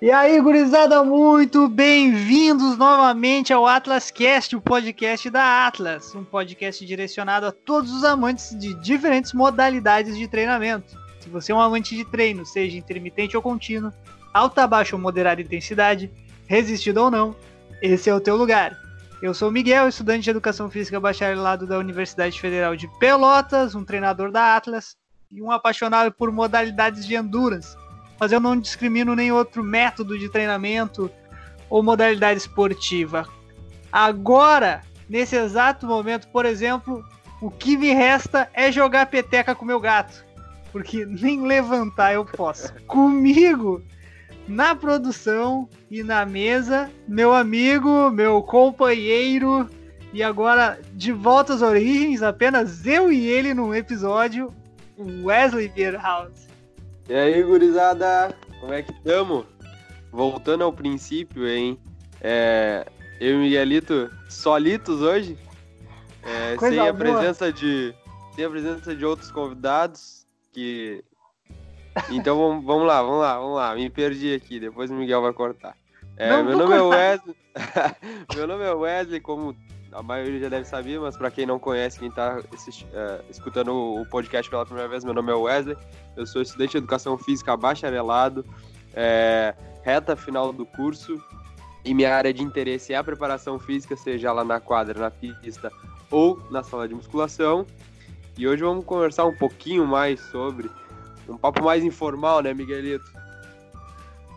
E aí, gurizada, muito bem-vindos novamente ao Atlas Cast, o podcast da Atlas, um podcast direcionado a todos os amantes de diferentes modalidades de treinamento. Se você é um amante de treino, seja intermitente ou contínuo, alta, baixa ou moderada intensidade, resistido ou não, esse é o teu lugar. Eu sou o Miguel, estudante de Educação Física bacharelado da Universidade Federal de Pelotas, um treinador da Atlas e um apaixonado por modalidades de endurance mas eu não discrimino nem outro método de treinamento ou modalidade esportiva. Agora, nesse exato momento, por exemplo, o que me resta é jogar peteca com meu gato, porque nem levantar eu posso. Comigo, na produção e na mesa, meu amigo, meu companheiro, e agora de volta às origens, apenas eu e ele num episódio, Wesley Beerhouse. E aí, gurizada, como é que tamo? Voltando ao princípio, hein? É, eu e Miguelito solitos hoje, é, sem a presença de sem a presença de outros convidados que então vamos, vamos lá, vamos lá, vamos lá. Me perdi aqui, depois o Miguel vai cortar. É, meu nome cortar. é Wesley. meu nome é Wesley, como a maioria já deve saber, mas para quem não conhece, quem está é, escutando o podcast pela primeira vez, meu nome é Wesley, eu sou estudante de Educação Física bacharelado, é, reta final do curso, e minha área de interesse é a preparação física, seja lá na quadra, na pista ou na sala de musculação. E hoje vamos conversar um pouquinho mais sobre um papo mais informal, né, Miguelito?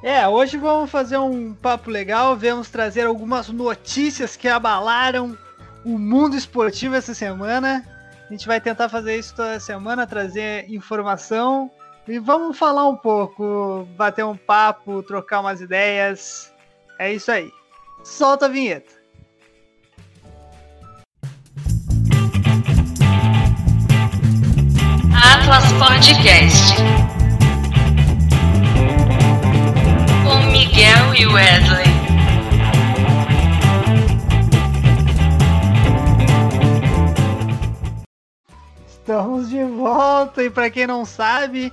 É, hoje vamos fazer um papo legal, vamos trazer algumas notícias que abalaram o mundo esportivo essa semana. A gente vai tentar fazer isso toda semana, trazer informação e vamos falar um pouco, bater um papo, trocar umas ideias. É isso aí. Solta a vinheta. Atlas Podcast. Com Miguel e Wesley. Estamos de volta e para quem não sabe,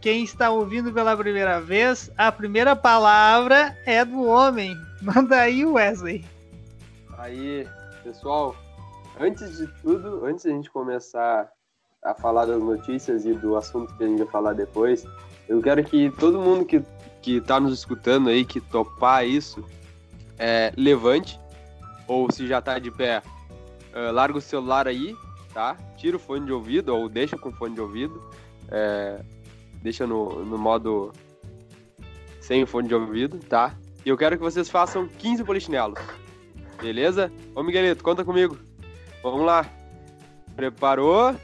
quem está ouvindo pela primeira vez, a primeira palavra é do homem. Manda aí, Wesley. Aí, pessoal, antes de tudo, antes de a gente começar a falar das notícias e do assunto que a gente vai falar depois, eu quero que todo mundo que, que tá nos escutando aí, que topar isso, é, levante, ou se já tá de pé, uh, larga o celular aí, tá? Tira o fone de ouvido ou deixa com fone de ouvido. É, deixa no, no modo sem o fone de ouvido, tá? E eu quero que vocês façam 15 polichinelos. Beleza? Ô Miguelito, conta comigo. Vamos lá. Preparou?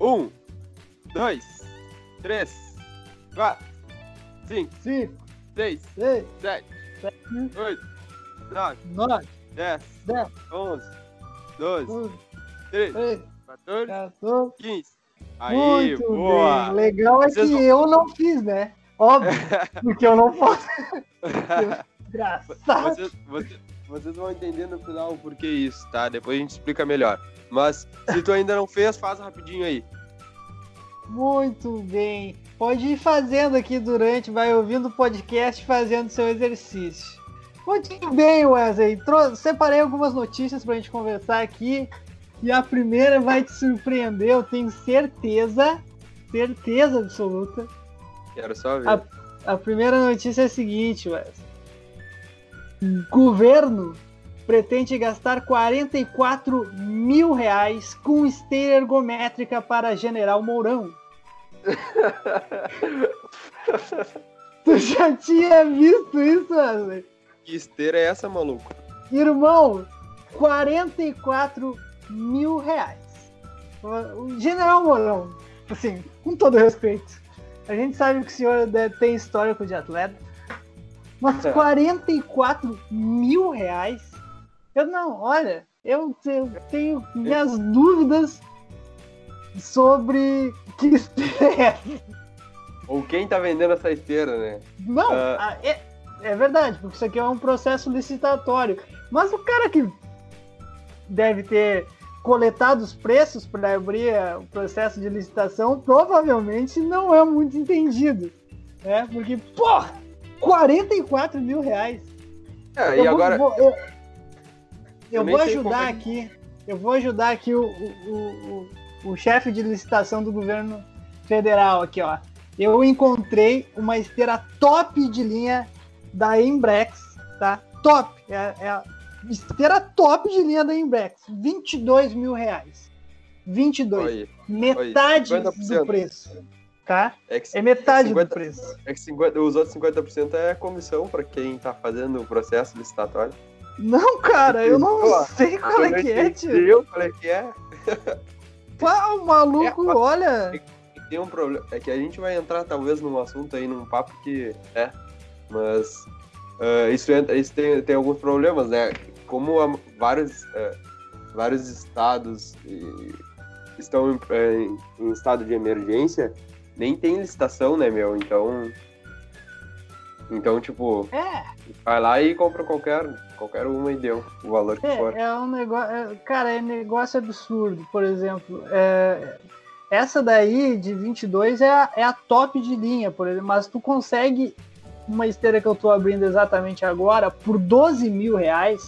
Um, dois, três, quatro, cinco, cinco seis, seis sete, sete, oito, nove, nove, dez, dez, onze, doze, 13, 14, 14 15. Aí, Muito boa. Bem. Legal é Vocês que vão... eu não fiz, né? Óbvio, porque eu não posso. Engraçado. Vocês, vocês, vocês, vão entender no final o porquê isso, tá? Depois a gente explica melhor. Mas se tu ainda não fez, faz rapidinho aí. Muito bem. Pode ir fazendo aqui durante, vai ouvindo o podcast fazendo seu exercício. Muito bem, Wesley. Separei algumas notícias pra gente conversar aqui. E a primeira vai te surpreender, eu tenho certeza, certeza absoluta. Quero só ver. A, a primeira notícia é a seguinte, Wes. Governo pretende gastar 44 mil reais com esteira ergométrica para General Mourão. tu já tinha visto isso, Wesley? Que esteira é essa, maluco? Irmão, 44 mil reais. O General Mourão, assim, com todo respeito, a gente sabe que o senhor tem histórico de atleta, mas 44 mil reais? Eu não, olha, eu, eu tenho minhas dúvidas sobre que esteira é Ou quem tá vendendo essa esteira, né? Não, uh... é, é verdade, porque isso aqui é um processo licitatório. Mas o cara que deve ter coletado os preços para abrir o processo de licitação provavelmente não é muito entendido. Né? Porque, porra, 44 mil reais. É, e eu agora. Vou, eu, eu, Eu vou ajudar é aqui. Eu vou ajudar aqui o, o, o, o chefe de licitação do governo federal aqui, ó. Eu encontrei uma esteira top de linha da Embrex, tá? Top! É, é esteira top de linha da Embrex. 22 mil reais. 22. Olha, metade 50%. do preço, tá? é que, É metade 50 do preço. é que 50, os outros 50% é comissão pra quem tá fazendo o processo licitatório. Não, cara, eu não Ó, sei qual é que é, tio. Eu falei que é. Pá, o maluco, É, olha. Tem um problema. É que a gente vai entrar talvez num assunto aí, num papo que. É. Mas. ah, isso entra- isso tem, tem alguns problemas, né? Como vários, ah, vários estados estão em, em- em estado de emergência, nem tem licitação, né, meu? Então. Então, tipo, É, vai lá e compra qualquer, qualquer uma e deu o valor que for. é, é um negócio. cara, é negócio absurdo. Por exemplo, é, essa daí de 22 é a, é a top de linha, por exemplo. Mas tu consegue uma esteira que eu tô abrindo exatamente agora por 12 mil reais,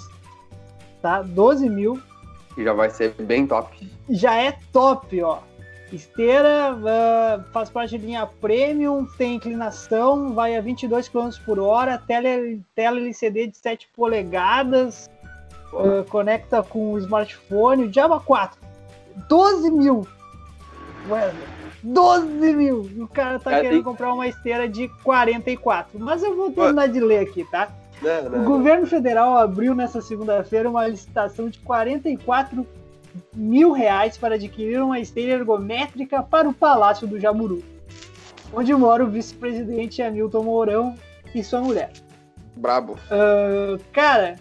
tá? 12 mil. Já vai ser bem top. já é top, ó. Esteira ah, faz parte de linha premium, tem inclinação, vai a 22 km por hora, tela, tela LCD de 7 polegadas, ah, conecta com o smartphone, o Java 4. 12 mil! Wesley, 12 mil! O cara tá Cara, querendo tem- comprar uma esteira de 44. Mas eu vou terminar de ler aqui, tá? Né, né, O governo federal abriu nessa segunda-feira uma licitação de 44 mil reais para adquirir uma esteira ergométrica para o Palácio do Jaburu, onde mora o vice-presidente Hamilton Mourão e sua mulher. Brabo. Ah, cara,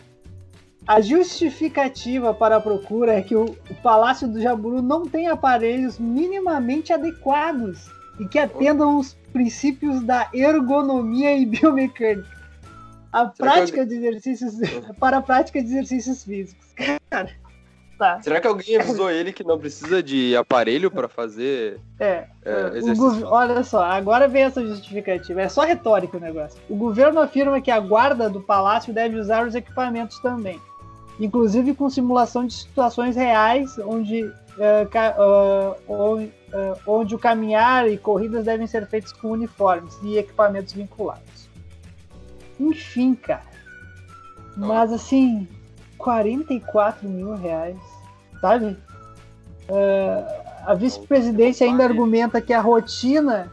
a justificativa para a procura é que o, o Palácio do Jaburu não tem aparelhos minimamente adequados e que atendam os princípios da ergonomia e biomecânica. A que prática de exercícios para a prática de exercícios físicos. Cara, tá. Será que alguém avisou ele que não precisa de aparelho pra fazer É, é, gov- olha só, agora vem essa justificativa. É só retórico o negócio. O governo afirma que a guarda do palácio deve usar os equipamentos também, inclusive com simulação de situações reais, onde, ah, on- ah, onde o caminhar e corridas devem ser feitos com uniformes e equipamentos vinculados. Enfim, cara. Mas assim, 44 mil reais, sabe? Ah, a vice-presidência ainda argumenta que a rotina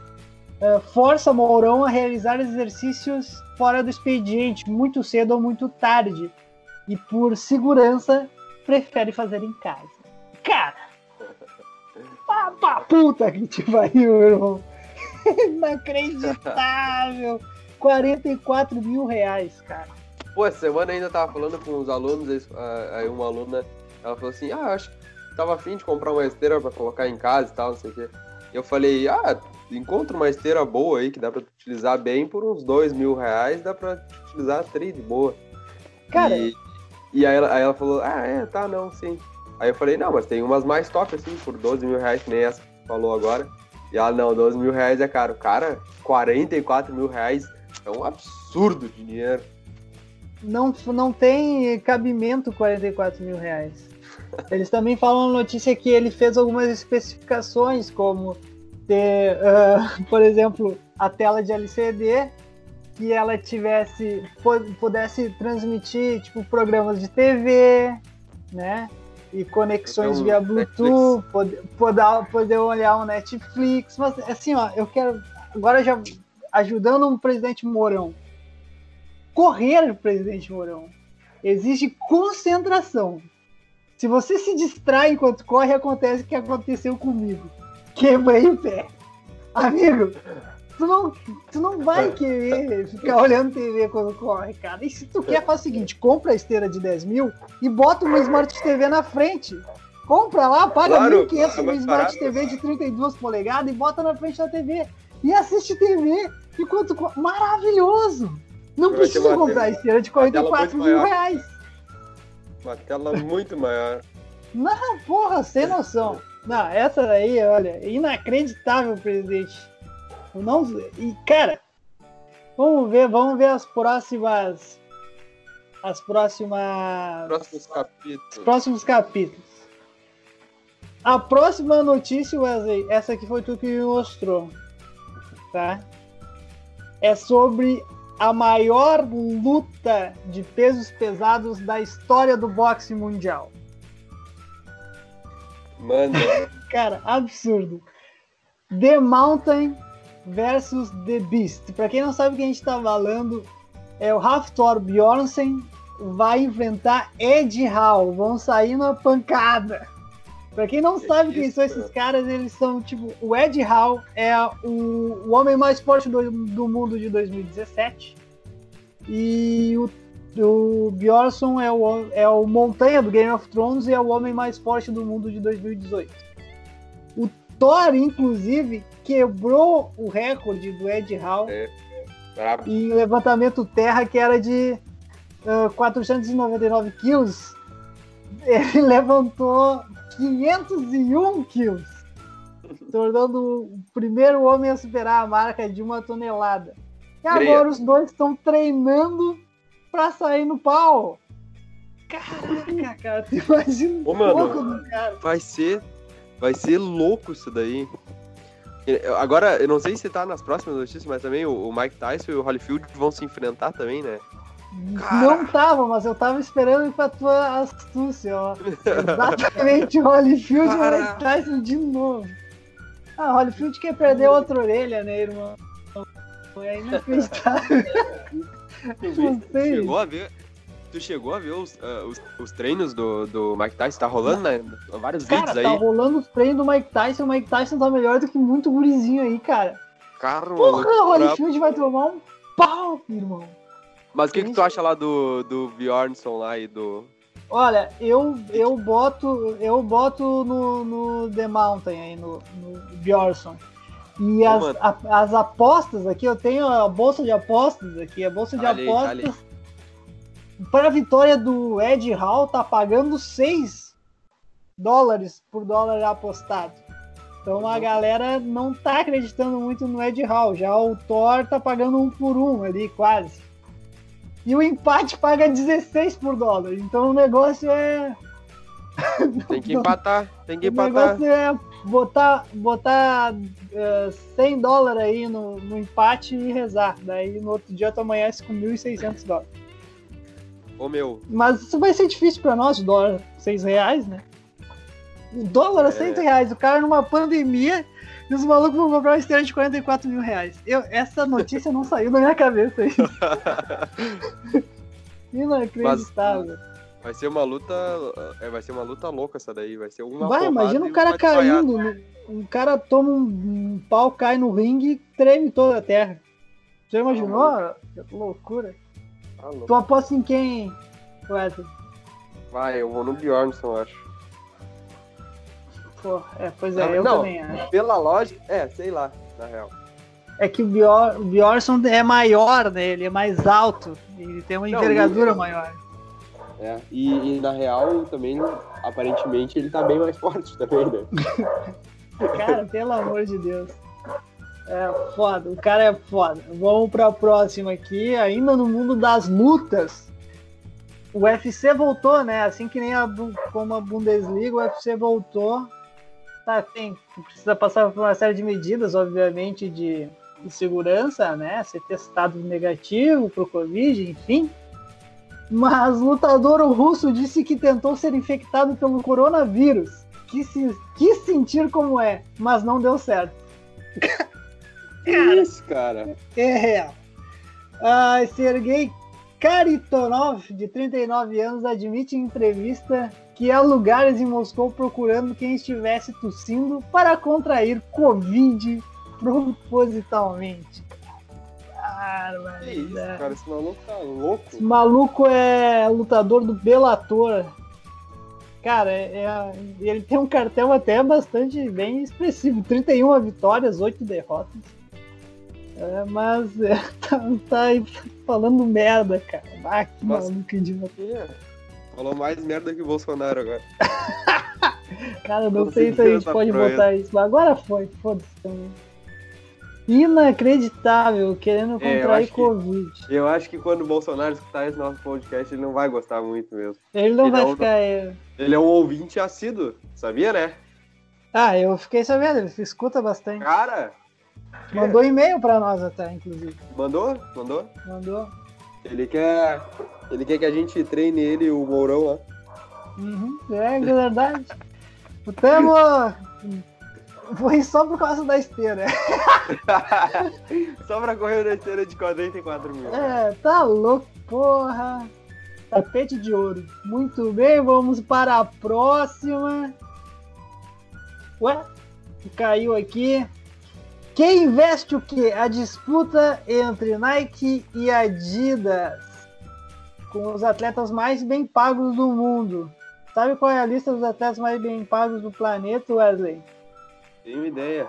ah, força Mourão a realizar exercícios fora do expediente, muito cedo ou muito tarde. E por segurança, prefere fazer em casa. Cara! Pá, pá, puta que te pariu, meu irmão! Inacreditável! 44 mil reais, cara. Pô, essa semana ainda tava falando com os alunos, ah, aí uma aluna, ela falou assim, ah, acho que tava afim de comprar uma esteira pra colocar em casa e tal, não sei o quê. Eu falei, ah, encontra uma esteira boa aí, que dá pra tu utilizar bem por uns dois mil reais, dá pra tu utilizar três de boa. Cara, E, e aí, ela, aí ela falou, ah, é, tá, não, sim. Aí eu falei, não, mas tem umas mais top, assim, por 12 mil reais, que nem essa que falou agora. E ela, não, 12 mil reais é caro. Cara, 44 mil reais é um absurdo de dinheiro. não, não tem cabimento 44 mil reais. Eles também falam notícia que ele fez algumas especificações, como ter, ah, por exemplo, a tela de LCD, que ela tivesse, pu- pudesse transmitir tipo programas de TV, né? E conexões via Bluetooth, poder, poder, poder olhar um Netflix. Mas assim, ó, eu quero agora já ajudando o presidente Mourão. Correr, presidente Mourão, exige concentração. Se você se distrai enquanto corre, acontece o que aconteceu comigo. Quebrei o pé. Amigo, tu não, tu não vai querer ficar olhando TV quando corre, cara. E se tu quer, faz o seguinte: compra a esteira de 10 mil e bota uma Smart TV na frente. Compra lá, paga Claro, 1.500 é uma Smart. TV de 32 polegadas e bota na frente da TV. E assiste TV co- Maravilhoso! Não precisa comprar tela- esteira de uma tela 44 muito mil maior. reais. Uma tela muito maior. Não, porra, sem noção. Não, essa daí, olha, inacreditável, presidente. Eu não. E, cara, Vamos ver, vamos ver as próximas. As próximas. Próximos capítulos. Os próximos capítulos. A próxima notícia, Wesley, essa aqui foi tu que me mostrou. Tá? É sobre a maior luta de pesos pesados da história do boxe mundial. Manda. Cara, absurdo. The Mountain versus The Beast. Pra quem não sabe o que a gente tá falando, é o Hafthor Bjornsen vai enfrentar Ed Hall. Vão sair na pancada. Pra quem não sabe quem são esses caras, eles são tipo. O Ed Hall é o, o homem mais forte do, do mundo de 2017. E o, o Bjornsson é o, é o Montanha do Game of Thrones e é o homem mais forte do mundo de 2018. O Thor, inclusive, quebrou o recorde do Ed Hall É. Brabo. em levantamento terra, que era de ah, 499 quilos. Ele levantou 501 quilos, tornando o primeiro homem a superar a marca de uma tonelada. E agora os dois estão treinando pra sair no pau. Caraca, cara, tu imagina Ô, mano. do cara. Vai ser. Vai ser louco isso daí. Agora, eu não sei se tá nas próximas notícias, mas também o, o Mike Tyson e o Holyfield vão se enfrentar também, né? Não tava, mas eu tava esperando pra tua astúcia, ó. Exatamente, o Holyfield e o Cara. Mike Tyson de novo. Ah, Holyfield quer perder outra orelha, né, irmão? É inacreditável. Não sei. chegou a ver. Tu chegou a ver os, ah, os, os treinos do, do Mike Tyson? Tá rolando, né? Vários Cara, vídeos tá aí. rolando os treinos do Mike Tyson. O Mike Tyson tá melhor do que muito gurizinho aí, cara. Cara, Porra, o. Holyfield vai tomar um pau, irmão. Mas o que, que tu acha lá do, do Bjornsson lá e do. Olha, eu, eu boto eu boto no, no The Mountain aí, no, no Bjornsson. E as, a- as apostas aqui, eu tenho a bolsa de apostas aqui, a bolsa de olha apostas para a vitória do Ed Hall tá pagando 6 dólares por dólar apostado. Então a galera não tá acreditando muito no Ed Hall. Já o Thor tá pagando um por um ali, quase. E o empate paga 16 por dólar. Então o negócio é. Tem que empatar, tem que O empatar. negócio é botar, botar eh, 100 dólares aí no, no empate e rezar. Daí no outro dia tu amanhece com 1.600 dólares. Ô meu, Mas isso vai ser difícil pra nós, o dólar 6 reais, né? O dólar É. 100 reais, o cara numa pandemia e os malucos vão comprar uma esteira de 44 mil reais. Eu, essa notícia não saiu da minha cabeça aí. Inacreditável. vai ser uma luta. é, vai ser uma luta louca essa daí. Vai ser uma Vai, imagina o cara caindo. né? Um cara toma um, um pau, cai no ringue e treme toda a terra. Já imaginou? Que loucura. Louco. Tu aposta em quem, Wesley? Vai, eu vou no Bjornsson, acho. Pô, é, pois é, eu Não. também acho. Pela lógica, é, sei lá, na real. É que o, Bjor, o Bjornsson é maior, né? Ele é mais alto. Ele tem uma Não, envergadura ele- maior. É, e, e na real também, aparentemente, ele tá bem mais forte também, né? Cara, pelo amor de Deus. É foda, o cara é foda. Vamos pra próxima aqui, ainda no mundo das lutas. O UFC voltou, né? Assim que nem a, como a Bundesliga, o UFC voltou. Tá, tem, precisa passar por uma série de medidas, obviamente, de, de segurança, né? Ser testado negativo pro Covid, enfim. Mas lutador russo disse que tentou ser infectado pelo coronavírus. Quis, se- quis sentir como é, mas não deu certo. Que isso, cara? É real. Ah, Sergei Karitonov, de 39 anos, admite em entrevista que há lugares em Moscou procurando quem estivesse tossindo para contrair Covid propositalmente. Que isso, Barbaridade. cara? Esse maluco tá louco. Esse maluco é lutador do Bellator. Cara, é- é- ele tem um cartel até bastante bem expressivo. 31 vitórias, 8 derrotas. É, mas é, tá, tá falando merda, cara. Ah, que Nossa. maluco idiota. É. Falou mais merda que o Bolsonaro agora. Cara, não Não sei se a gente pode botar isso, mas agora foi, foda-se também. Inacreditável, querendo É, eu contrair acho que- Covid. Eu acho que quando o Bolsonaro escutar esse nosso podcast, ele não vai gostar muito mesmo. Ele não Ele vai é um- ficar. é, Ele é um ouvinte assíduo, sabia, né? Ah, eu fiquei sabendo, ele escuta bastante. Cara, Mandou e-mail pra nós até, inclusive. mandou? Mandou? Mandou. Ele quer. Ele quer que a gente treine ele e o Mourão lá. Uhum, é verdade. O Temo foi só por causa da esteira. Só pra correr na esteira de 44 mil. É, tá louco, porra. Tapete de ouro. Muito bem, vamos para a próxima. Ué? Caiu aqui. Quem investe o quê? A disputa entre Nike e Adidas. Com os atletas mais bem pagos do mundo. Sabe qual é a lista dos atletas mais bem pagos do planeta, Wesley? Tenho ideia.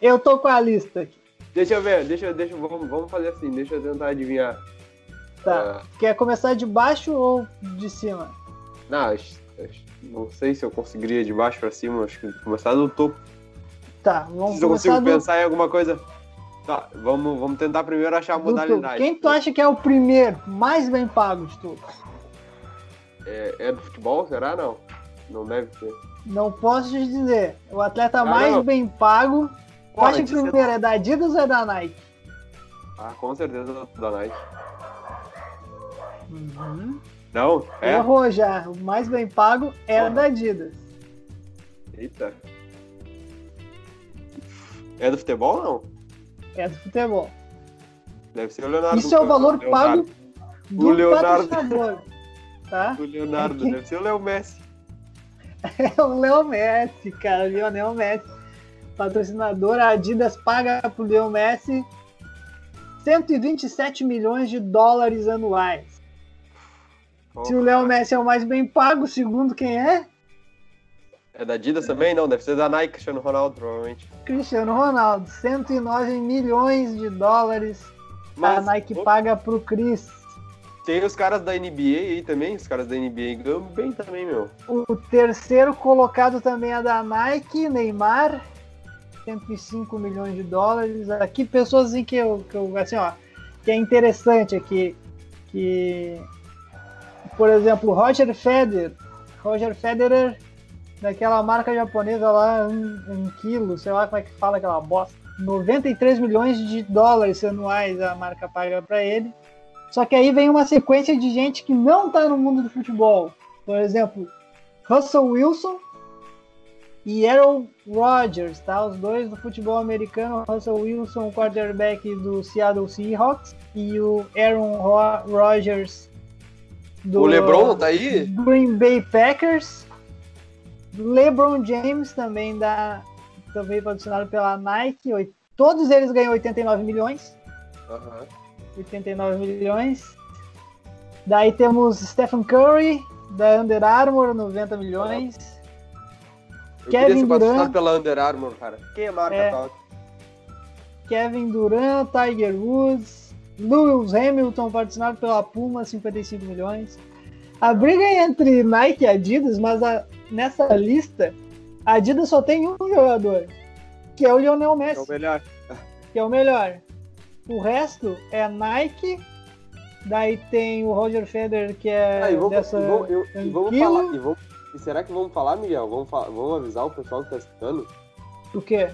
Eu tô com a lista aqui. Deixa eu ver, deixa, deixa, vamos, vamos fazer assim, deixa eu tentar adivinhar. Tá. Ah, Quer começar de baixo ou de cima? não, não sei se eu conseguiria de baixo pra cima, acho que começar do topo. Tá, vamos Se eu consigo do, pensar em alguma coisa. Tá, vamos, vamos tentar primeiro achar a modalidade. Quem tu acha que é o primeiro, mais bem pago de todos? É, é do futebol, será? Não. Não deve ser. Não posso te dizer. O atleta Ah, mais não. bem pago. Tu acha que isso o é- primeiro é da Adidas ou é da Nike? Ah, com certeza da Nike. Uhum. Não? É? Errou já. O mais bem pago Porra. da Adidas. Eita. É do futebol não? É do futebol. Deve ser o Leonardo. Isso é o valor Leonardo. pago do O Leonardo. patrocinador. Tá? O Leonardo, deve ser o Léo Messi. É o Leo Messi, cara. Lionel Messi. Patrocinador, a Adidas paga pro Leo Messi 127 milhões de dólares anuais. Se o Leo Messi é o mais bem pago, segundo quem é? É da Adidas também? Não, deve ser da Nike, Cristiano Ronaldo, provavelmente. Cristiano Ronaldo. 109 milhões de dólares a Nike pô, paga pro Chris. tem os caras da NBA aí também, os caras da NBA ganham bem também, meu. O terceiro colocado também é da Nike, Neymar. 105 milhões de dólares. Aqui pessoas em que eu, que eu assim, ó, que é interessante aqui, que por exemplo, Roger Federer, Roger Federer daquela marca japonesa lá, um, um quilo, sei lá como é que fala aquela bosta. 93 milhões de dólares anuais a marca paga para ele. Só que aí vem uma sequência de gente que não tá no mundo do futebol. Por exemplo, Russell Wilson e Aaron Rodgers, tá? Os dois do futebol americano. Russell Wilson, quarterback do Seattle Seahawks, e o Aaron Ro- Rodgers do O LeBron tá aí? Green Bay Packers. LeBron James também da também patrocinado pela Nike. Todos eles ganham 89 milhões. Aham. 89 milhões. Daí temos Stephen Curry, da Under Armour, 90 milhões. Eu Kevin queria ser patrocinado pela Under Armour, cara. Quem é marca É. tal? Kevin Durant, Tiger Woods, Lewis Hamilton, patrocinado pela Puma, 55 milhões. A briga é entre Nike e Adidas, mas a- nessa lista, a Adidas só tem um jogador, que é o Lionel É Messi, o melhor. que é o melhor. O resto é Nike, daí tem o Roger Federer, que é Ah, e vamos, dessa e vamos, eu- e vamos falar. E, vamos, e será que vamos falar, Miguel? Vamos, vamos avisar o pessoal que tá escutando? O quê?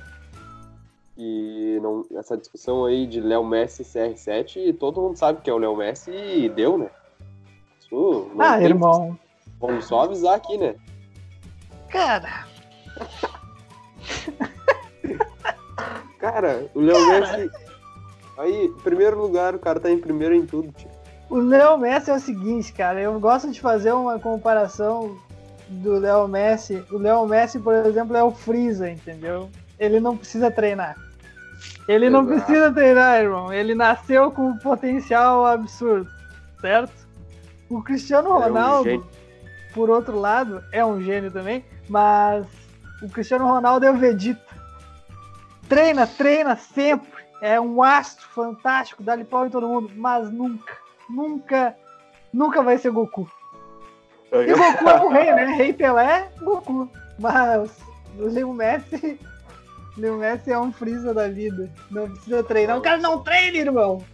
E não, essa discussão aí de Léo Messi e CR7, todo mundo sabe que é o Léo Messi e deu, né? Não Ah, tem- irmão. Vamos só avisar aqui, né? Cara, Cara, o Léo Messi. Aí, primeiro lugar, o cara tá em primeiro em tudo, tio. O Léo Messi é o seguinte, cara, eu gosto de fazer uma comparação do Léo Messi. O Léo Messi, por exemplo, é o Freeza, entendeu? Ele não precisa treinar. Ele não Exato. precisa treinar, irmão. Ele nasceu com um potencial absurdo, certo? O Cristiano É um Ronaldo, por outro lado, é um gênio também, mas o Cristiano Ronaldo é o Vegeta. Treina, treina sempre. É um astro fantástico, dá-lhe pau em todo mundo, mas nunca, nunca, nunca vai ser Goku. E Goku é o rei, né? Rei Pelé, Goku. Mas o Leo Messi Leo Messi é um frisa da vida. Não precisa treinar. O cara não treina, irmão.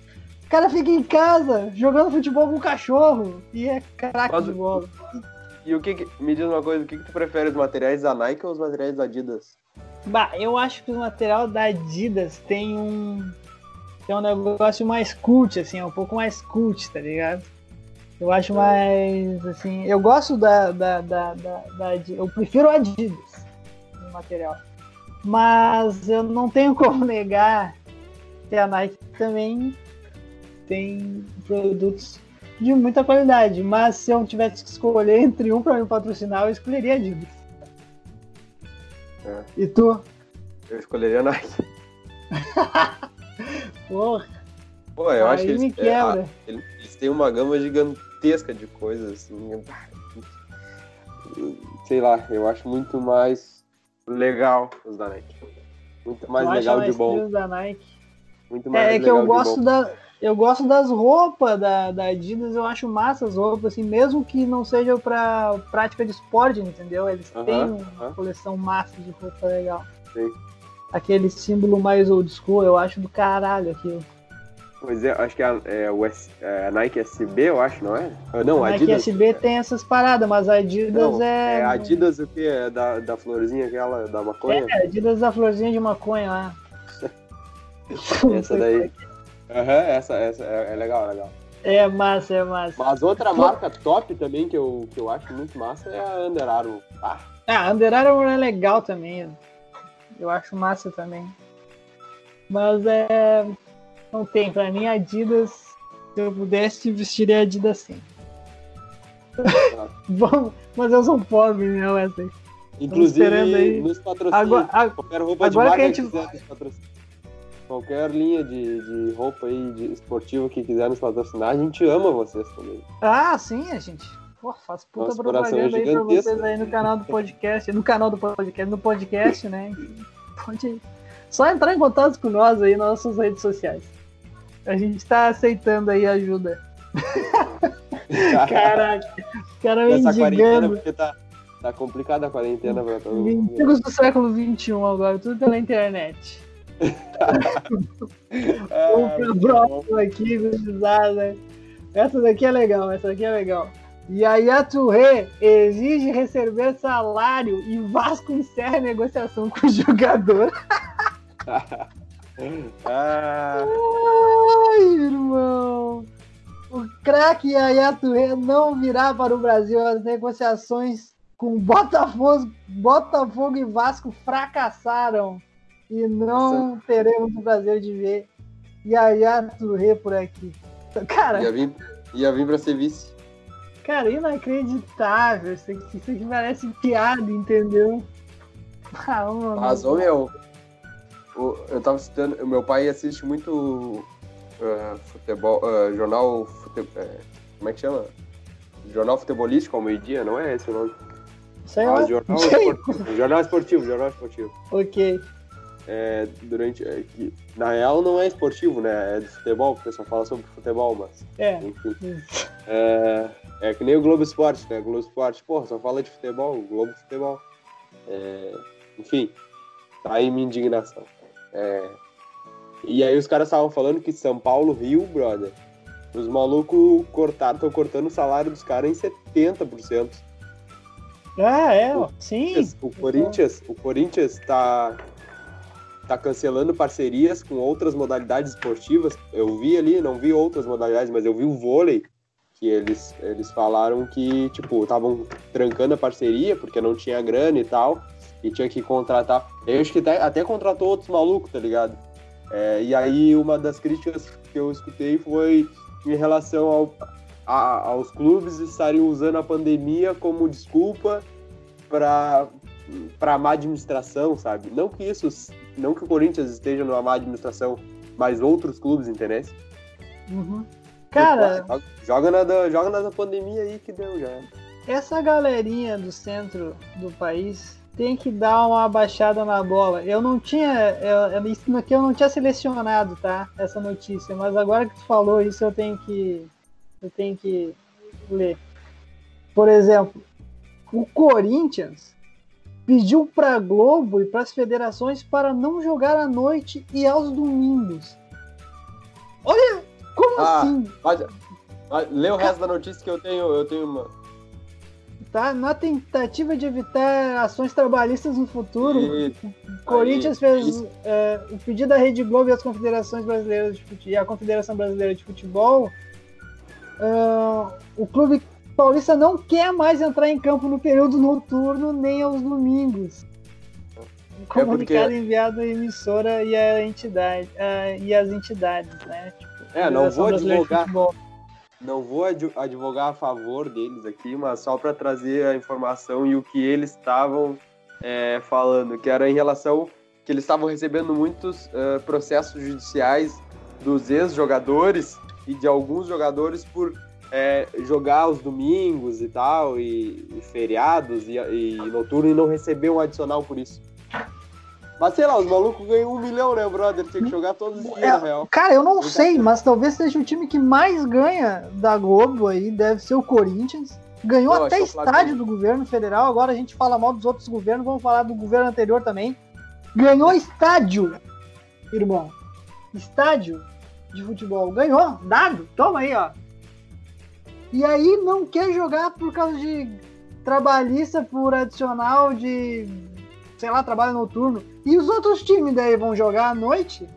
O cara fica em casa jogando futebol com o cachorro e é craque Mas de bola. E o que, que- me diz uma coisa, o que, que tu prefere, os materiais da Nike ou os materiais da Adidas? Bah, eu acho que o material da Adidas tem um. Tem um negócio mais cult, assim, é um pouco mais cult, tá ligado? Eu acho mais. assim. Eu gosto da. da, da, da, da eu prefiro a Adidas no material. Mas eu não tenho como negar que a Nike também tem produtos de muita qualidade. Mas se eu tivesse que escolher entre um para me patrocinar, eu escolheria a Adidas. É. E tu? Eu escolheria a Nike. Porra, Pô, eu acho aí que eles, é, quebra. ah, eles têm uma gama gigantesca de coisas, assim. Sei lá, eu acho muito mais legal os da Nike. Muito mais acha legal de bom. Muito mais É, é que eu gosto da. Eu gosto das roupas da, da Adidas, eu acho massa as roupas, assim, mesmo que não seja pra prática de esporte, entendeu? Eles Aham, têm uma aham. coleção massa de roupa legal. Sim. Aquele símbolo mais old school, eu acho do caralho aquilo. Pois é, acho que é, a- é o S- é a Nike SB, eu acho, não é? Ah, Não, a Nike Adidas. SB tem essas paradas, mas a Adidas Não, é. é Adidas o que? É da, da florzinha aquela, da maconha? É, Adidas da florzinha de maconha lá. Essa daí. Aham, essa, essa é, é legal, é legal. É massa, é massa. Mas outra marca top também que eu, que eu acho muito massa é a Under Armour. Ah, Ah, Under Armour é legal também. Eu acho massa também. Mas é. Não tem. Pra mim, Adidas. Se eu pudesse, vestiria Adidas sim. Bom, mas eu sou pobre, né, Wesley? inclusive esperando aí. nos patrocínios. Agora, a- qualquer roupa agora de que a marca gente- quiser nos. Qualquer linha de, de roupa aí de esportiva que quiser nos patrocinar, a gente ama vocês também. ah, sim, a gente. Pô, faz puta Nosso coração é propaganda aí pra vocês aí no canal do podcast. No canal do podcast, no podcast, né? Pode só entrar em contato com nós aí nas nossas redes sociais. A gente tá aceitando aí ajuda. Caraca, o cara me indigando. porque tá, tá complicada a quarentena pra todo mundo. Mendigos do século XXI agora, tudo pela internet. Vamos pra próxima aqui, gurizada. Essa daqui é legal, essa daqui é legal. Yaya Touré exige receber salário e Vasco encerra a negociação com o jogador. Ah, Ai, irmão. O craque Yaya Touré não virá para o Brasil. As negociações com Botafogo, Botafogo e Vasco fracassaram. E não teremos o prazer de ver Yaya Touré por aqui. Cara, ia, vir, ia vir pra ser vice. cara, inacreditável. Isso aqui, isso aqui parece piada, entendeu? Ah, mano. Mas, ô meu, o- eu tava citando, meu pai assiste muito ah, futebol, ah, jornal, fute, é, como é que chama? Jornal futebolístico ao meio-dia, não é esse o nome? Sei Ah, jornal, esportivo, jornal esportivo, jornal esportivo. Ok. É, durante, é, que, na real não é esportivo, né? É de futebol, porque só fala sobre futebol, mas É. enfim. É, é que nem o Globo Esporte, né? Globo Esporte, porra, só fala de futebol, o Globo Futebol. É, enfim, tá aí minha indignação. É, e aí os caras estavam falando que São Paulo, Rio, brother, os malucos cortaram, estão cortando o salário dos caras em 70%. Ah, é, ó. sim. O Corinthians, o Corinthians tá, tá cancelando parcerias com outras modalidades esportivas. Eu vi ali, não vi outras modalidades, mas eu vi o vôlei, que eles, eles falaram que, tipo, estavam trancando a parceria porque não tinha grana e tal, e tinha que contratar. Eu acho que até, até contratou outros malucos, tá ligado? É, e aí uma das críticas que eu escutei foi em relação ao, a- aos clubes estarem usando a pandemia como desculpa para para má administração, sabe? Não que isso, não que o Corinthians esteja numa má administração, mas outros clubes, entendeu? Uhum. Cara, Joga- joga na da, joga na da pandemia aí que deu já. essa galerinha do centro do país tem que dar uma baixada na bola. Eu não tinha. Eu, eu- isso aqui eu não tinha selecionado, tá? Essa notícia, mas agora que tu falou isso, eu tenho que. Eu tenho que ler. Por exemplo, o Corinthians pediu para a Globo e para as federações para não jogar à noite e aos domingos. Olha, como ah, assim? Pode, lê o resto da notícia que eu tenho, eu tenho uma. Tá? Na tentativa de evitar ações trabalhistas no futuro, e... Corinthians fez é, o pedido da Rede Globo e as confederações brasileiras de futebol, e a Confederação Brasileira de Futebol. Uh, o clube paulista não quer mais entrar em campo no período noturno nem aos domingos. Comunicado é porque... enviado à emissora e à entidade e às entidades, né? Tipo, é, não vou advogar. Não vou advogar a favor deles aqui, mas só para trazer a informação e o que eles estavam é, falando, que era em relação que eles estavam recebendo muitos uh, processos judiciais dos ex-jogadores e de alguns jogadores por é, jogar aos domingos e tal, e, e feriados e, e noturno e não receber um adicional por isso. Mas sei lá, os malucos ganham um milhão, né, brother? Tinha que jogar todos os dias, é, real. Cara, eu não eu sei, mas talvez seja o time que mais ganha da Globo aí, deve ser o Corinthians. Ganhou até estádio do governo federal, agora a gente fala mal dos outros governos, vamos falar do governo anterior também. Ganhou estádio, irmão. Estádio de futebol. Ganhou, dado. Toma aí, ó. E aí não quer jogar por causa de trabalhista, por adicional de, sei lá, trabalho noturno. E os outros times daí vão jogar à noite?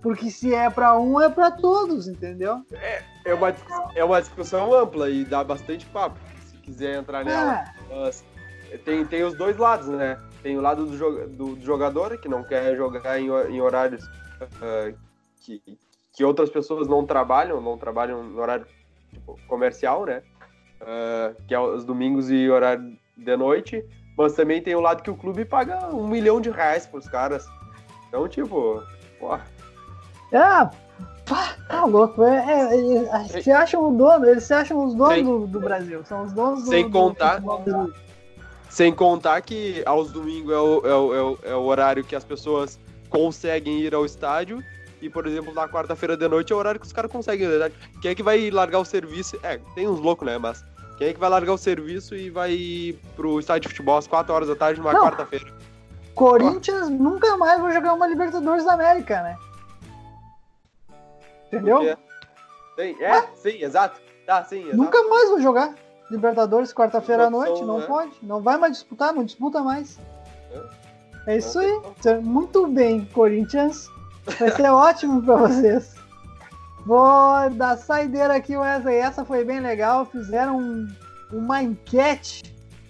Porque se é para um, é para todos, entendeu? É, é, uma, é uma discussão ampla e dá bastante papo, se quiser entrar nela. É. tem, tem os dois lados, né? Tem o lado do, do, do jogador, que não quer jogar em, em horários uh, que, que outras pessoas não trabalham, não trabalham no horário tipo, comercial, né? Uh, que é os domingos e horário de noite. Mas também tem o lado que o clube paga um milhão de reais pros caras. Então, tipo, pô. Ah, pá, tá louco. É, é, é, se acham o dono, eles se acham os donos do, do, Brasil. São os donos do. Sem contar. Do sem contar que aos domingos é é, o, é, o, é o horário que as pessoas conseguem ir ao estádio e, por exemplo, na quarta-feira de noite é o horário que os caras conseguem, né? Quem é que vai largar o serviço? É, tem uns loucos, né? Mas quem é que vai largar o serviço e vai pro estádio de futebol às 4 horas da tarde numa quarta-feira? Corinthians nunca mais vai jogar uma Libertadores da América, né? Entendeu? Sim, é, ah? sim, exato. Tá, sim, exato. Nunca mais vai jogar Libertadores quarta-feira à noite, não né? pode. Não vai mais disputar, não disputa mais. É, é isso aí. Muito bem, Corinthians. Vai ser ótimo pra vocês. Vou dar saideira aqui, Wesley. Essa foi bem legal. Fizeram um, uma enquete.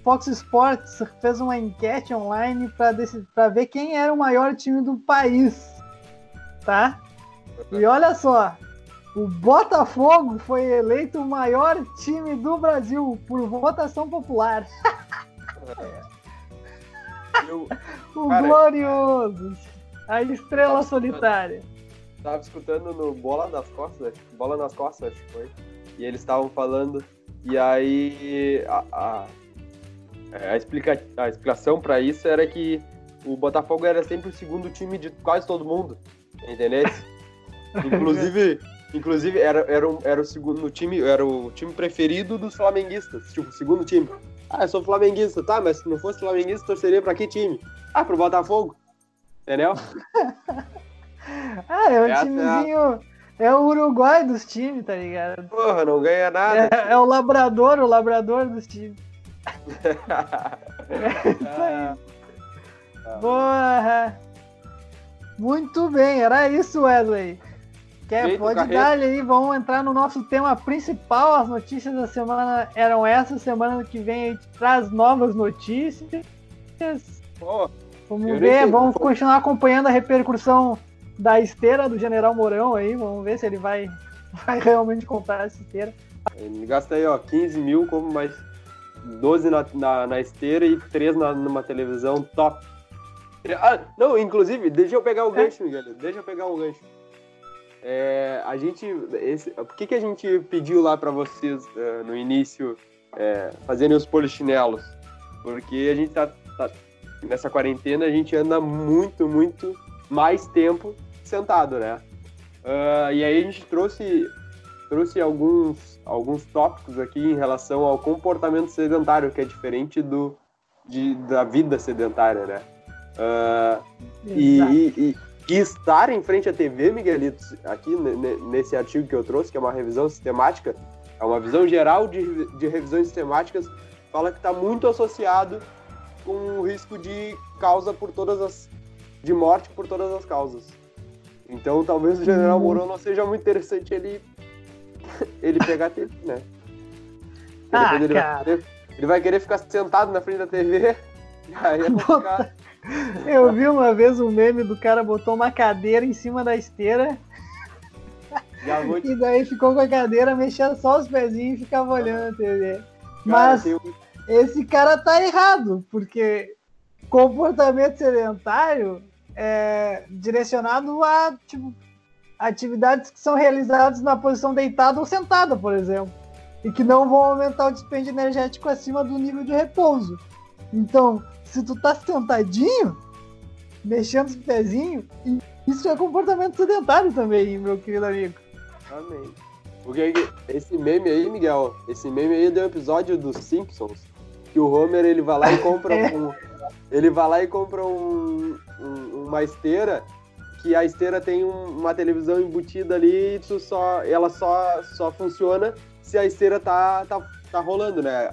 Fox Sports fez uma enquete online para ver quem era o maior time do país. Tá? E olha só. O Botafogo foi eleito o maior time do Brasil por votação popular. Eu, o cara, glorioso. A estrela tava solitária. Escutando, tava escutando no Bola nas Costas, Bola nas Costas, acho que foi. E eles estavam falando. E aí a, a, a, explica, a explicação para isso era que o Botafogo era sempre o segundo time de quase todo mundo. Entendeu? inclusive, inclusive era, era, um, era o segundo time, era o time preferido dos flamenguistas, tipo, segundo time. Ah, eu sou flamenguista, tá, mas se não fosse flamenguista, torceria pra que time? Ah, pro Botafogo. Entendeu? ah, é um Essa timezinho. É, é o Uruguai dos times, tá ligado? Porra, não ganha nada. É, é o labrador, o labrador dos times. é isso aí. Ah, Porra! Muito bem, era isso, Wesley. Quer, Feito pode dar aí, vamos entrar no nosso tema principal. As notícias da semana eram essas. Semana que vem a gente traz novas notícias. Oh, Vamos ver, vamos continuar acompanhando a repercussão da esteira do General Mourão aí. Vamos ver se ele vai, vai realmente contar essa esteira. Ele gasta aí, ó, 15 mil, como mais 12 na, na, na esteira e 3 na, numa televisão top. Ah, não, inclusive, deixa eu pegar o é. gancho, Miguel. Deixa eu pegar o gancho. É, a gente. Esse, por que, que a gente pediu lá para vocês uh, no início é, fazerem os polichinelos? Porque a gente tá, tá nessa quarentena a gente anda muito, muito mais tempo sentado, né? Uh, e aí a gente trouxe, trouxe alguns, alguns tópicos aqui em relação ao comportamento sedentário, que é diferente do, de, da vida sedentária, né? Uh, e, e, e, estar em frente à TV, Miguelito, aqui nesse artigo que eu trouxe, que é uma revisão sistemática, é uma visão geral de, de revisões sistemáticas, fala que está muito associado com risco de causa por todas as. de morte por todas as causas. Então talvez o General hum. Mourão não seja muito interessante ele. ele pegar a TV, né? Ah, ele, cara. Vai querer, ele vai querer ficar sentado na frente da TV. E aí é. Eu vi uma vez um meme do cara botou uma cadeira em cima da esteira. E daí ficou com a cadeira mexendo só os pezinhos e ficava olhando a TV. Mas cara, esse cara tá errado, porque comportamento sedentário é direcionado a tipo, atividades que são realizadas na posição deitada ou sentada, por exemplo, e que não vão aumentar o dispêndio energético acima do nível de repouso. Então, se tu tá sentadinho, mexendo os pezinhos, isso é comportamento sedentário também, meu querido amigo. Amém. Porque esse meme aí, Miguel, esse meme aí deu um episódio dos Simpsons, que o Homer ele vai lá e compra é. um, ele vai lá e compra um, um, uma esteira que a esteira tem um, uma televisão embutida ali e só, ela só, só funciona se a esteira tá, tá, tá rolando, né?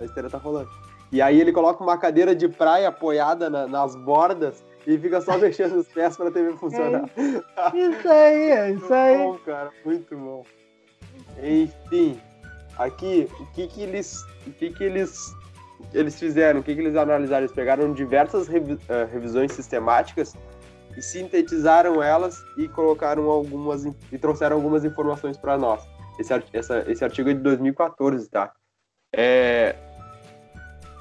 A, esteira tá rolando. E aí ele coloca uma cadeira de praia apoiada na, nas bordas e fica só mexendo os pés pra TV funcionar. É isso aí, é isso aí. Muito bom, cara, muito bom. Enfim, aqui, o que que eles, o que que eles, eles fizeram, o que que eles analisaram? Eles pegaram diversas revi uh, revisões sistemáticas e sintetizaram elas e colocaram algumas e trouxeram algumas informações para nós. Esse, essa, esse artigo é de 2014, tá? É,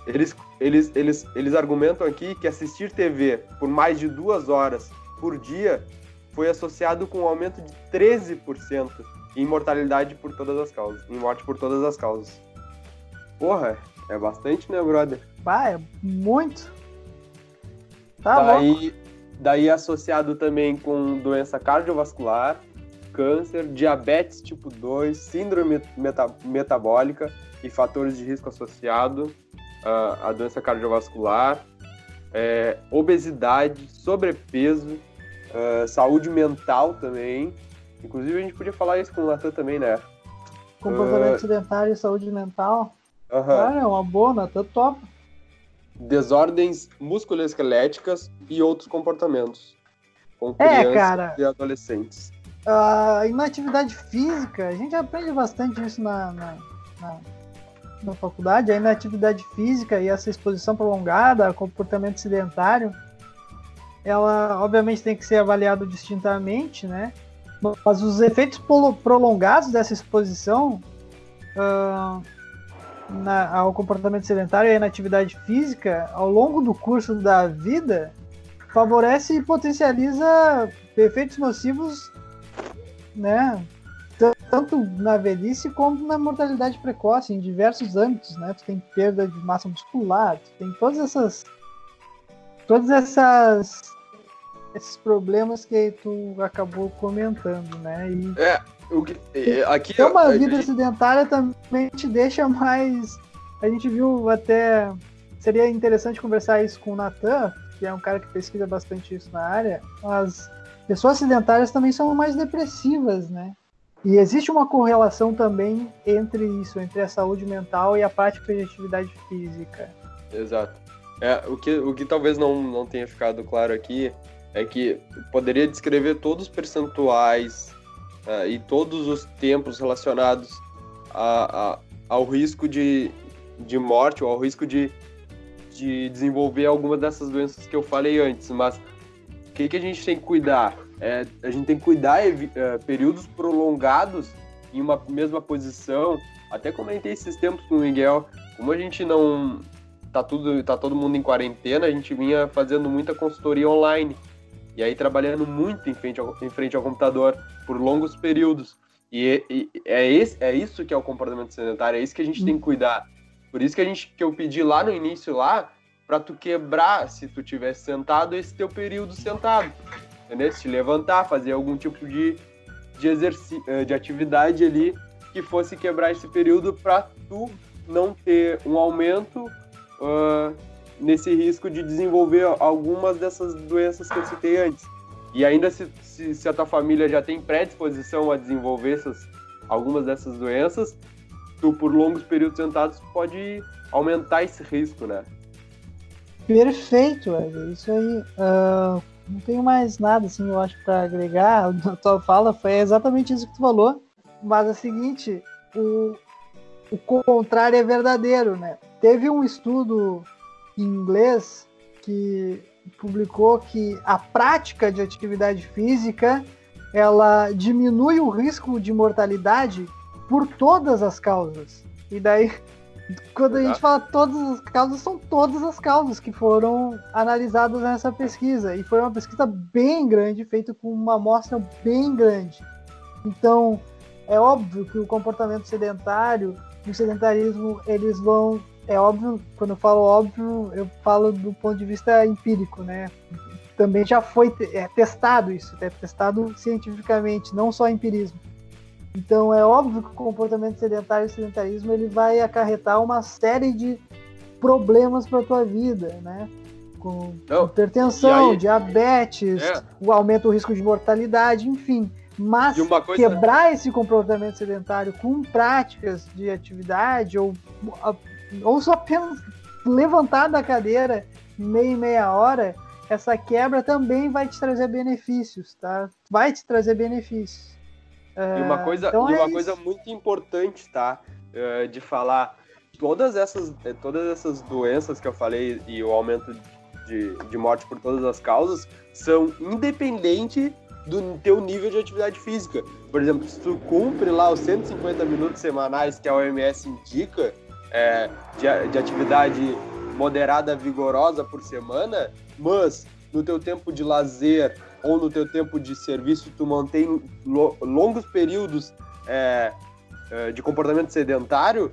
eles, eles, eles, eles argumentam aqui que assistir TV por mais de duas horas por dia foi associado com um aumento de 13% em mortalidade por todas as causas, em morte por todas as causas. Porra, é bastante, né, brother? Ah, é muito. Tá daí, daí associado também com doença cardiovascular, câncer, diabetes tipo 2, síndrome meta metabólica e fatores de risco associado à, à doença cardiovascular, é, obesidade, sobrepeso, uh, saúde mental também, Inclusive, a gente podia falar isso com o Natan também, né? Comportamento uh... sedentário e saúde mental. Uhum. Cara, é uma boa, Natan top. Desordens musculoesqueléticas e outros comportamentos. Com é, crianças cara, e adolescentes. A inatividade física, a gente aprende bastante isso na, na, na, na faculdade. A inatividade física e essa exposição prolongada, comportamento sedentário, ela obviamente tem que ser avaliado distintamente, né? Mas os efeitos prolongados dessa exposição uh, na, ao comportamento sedentário e à inatividade física ao longo do curso da vida favorece e potencializa efeitos nocivos, né? Tanto na velhice como na mortalidade precoce, em diversos âmbitos, né? Tu tem perda de massa muscular, tu tem todas essas todas essas esses problemas que tu acabou comentando, né? E é, o que, é, aqui ter uma vida gente... sedentária também te deixa mais. A gente viu até. Seria interessante conversar isso com o Natan, que é um cara que pesquisa bastante isso na área. As pessoas sedentárias também são mais depressivas, né? E existe uma correlação também entre isso, entre a saúde mental e a prática de atividade física. Exato. É, o, que, o que talvez não, não tenha ficado claro aqui é que poderia descrever todos os percentuais uh, e todos os tempos relacionados a, a, ao risco de, de morte ou ao risco de, de desenvolver alguma dessas doenças que eu falei antes. Mas o que, que a gente tem que cuidar? É, a gente tem que cuidar uh, períodos prolongados em uma mesma posição. Até comentei esses tempos com o Miguel, como a gente não tá tudo tá todo mundo em quarentena, a gente vinha fazendo muita consultoria online. E aí trabalhando muito em frente ao, em frente ao computador por longos períodos. E, e é, esse, é isso que é o comportamento sedentário, é isso que a gente tem que cuidar. Por isso que a gente que eu pedi lá no início lá para tu quebrar, se tu tivesse sentado, esse teu período sentado. Entendeu? Se levantar, fazer algum tipo de, de, exercício, eh, de atividade ali que fosse quebrar esse período para tu não ter um aumento uh, nesse risco de desenvolver algumas dessas doenças que eu citei antes. E ainda se, se, se a tua família já tem predisposição a desenvolver essas, algumas dessas doenças, tu por longos períodos sentados pode aumentar esse risco, né? Perfeito, Wesley. Isso aí. Uh, não tenho mais nada, assim, eu acho, para agregar. A tua fala foi exatamente isso que tu falou. Mas é o seguinte, o, o contrário é verdadeiro, né? Teve um estudo em inglês que publicou que a prática de atividade física ela diminui o risco de mortalidade por todas as causas. E daí quando a gente fala todas as causas, são todas as causas que foram analisadas nessa pesquisa. E foi uma pesquisa bem grande, feita com uma amostra bem grande. Então, é óbvio que o comportamento sedentário e o sedentarismo, eles vão. É óbvio, quando eu falo óbvio, eu falo do ponto de vista empírico, né? Também já foi é, testado isso, é testado cientificamente, não só empirismo. Então é óbvio que o comportamento sedentário e sedentarismo ele vai acarretar uma série de problemas para a tua vida, né? Com Não. hipertensão, diabetes, é. o aumento do risco de mortalidade, enfim. Mas coisa... quebrar esse comportamento sedentário com práticas de atividade ou, ou só apenas levantar da cadeira meia e meia hora, essa quebra também vai te trazer benefícios, tá? Vai te trazer benefícios. E uma coisa, então e uma é coisa muito importante, tá? Uh, de falar, todas essas, todas essas doenças que eu falei e o aumento de, de morte por todas as causas são independente do teu nível de atividade física. Por exemplo, se tu cumpre lá os 150 minutos semanais que a OMS indica é, de, de atividade moderada, vigorosa por semana, mas no teu tempo de lazer ou no teu tempo de serviço tu mantém lo, longos períodos é, é, de comportamento sedentário,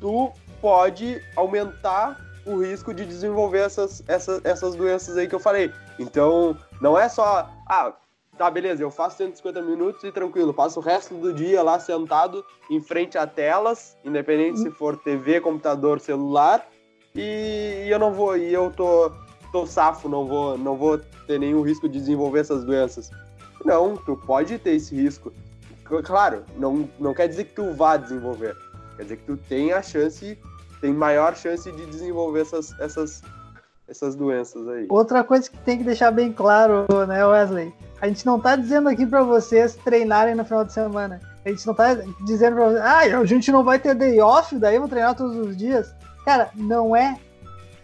tu pode aumentar o risco de desenvolver essas, essas, essas doenças aí que eu falei. Então, não é só, ah, tá, beleza, eu faço 150 minutos e tranquilo, passo o resto do dia lá sentado em frente a telas, independente se for TV, computador, celular, e, e eu não vou, e eu tô tô safo, não vou, não vou ter nenhum risco de desenvolver essas doenças. Não, tu pode ter esse risco. Claro, não, não quer dizer que tu vá desenvolver. Quer dizer que tu tem a chance, tem maior chance de desenvolver essas, essas, essas doenças aí. Outra coisa que tem que deixar bem claro, né, Wesley? A gente não tá dizendo aqui para vocês treinarem no final de semana. A gente não tá dizendo pra vocês, ah, a gente não vai ter day off, daí eu vou treinar todos os dias. Cara, não é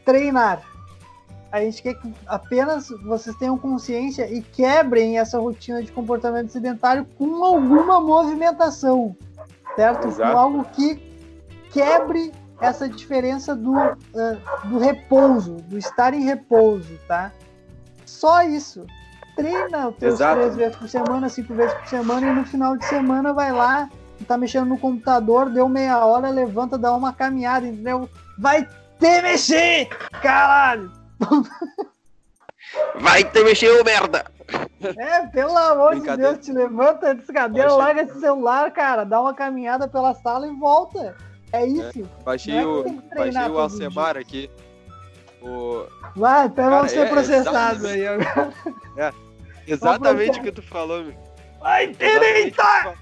treinar a gente quer que apenas vocês tenham consciência e quebrem essa rotina de comportamento sedentário com alguma movimentação, certo? Exato. Com algo que quebre essa diferença do, uh, do repouso, do estar em repouso, tá? Só isso. Treina os teus três vezes por semana, cinco vezes por semana, e no final de semana vai lá, tá mexendo no computador, deu meia hora, levanta, dá uma caminhada, entendeu? Vai ter mexer! Caralho! Vai te mexer, merda! É, pelo amor de Deus, te levanta desse cadeira, Baixei... larga esse celular, cara, dá uma caminhada pela sala e volta. É isso. É, baixei, é o, baixei o Alcemar aqui. O... Vai, até vamos ser é, processados aí agora. É, exatamente o que tu falou, meu. Vai, direita!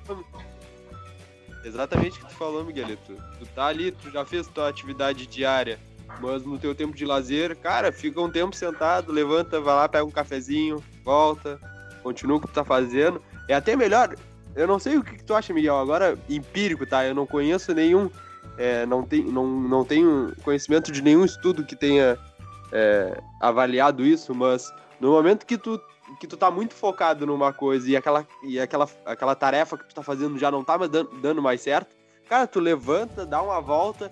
Exatamente o que tu falou, Miguelito. Tu tá ali, tu já fez tua atividade diária mas no teu tempo de lazer, cara, fica um tempo sentado, levanta, vai lá, pega um cafezinho, volta, continua o que tu tá fazendo. É até melhor. Eu não sei o que, que tu acha, Miguel, agora empírico, tá? Eu não conheço nenhum. É, não, tem, não, não tenho conhecimento de nenhum estudo que tenha é, avaliado isso, mas no momento que tu, que tu tá muito focado numa coisa e aquela, e aquela, aquela tarefa que tu tá fazendo já não tá mais dando, dando mais certo, cara, tu levanta, dá uma volta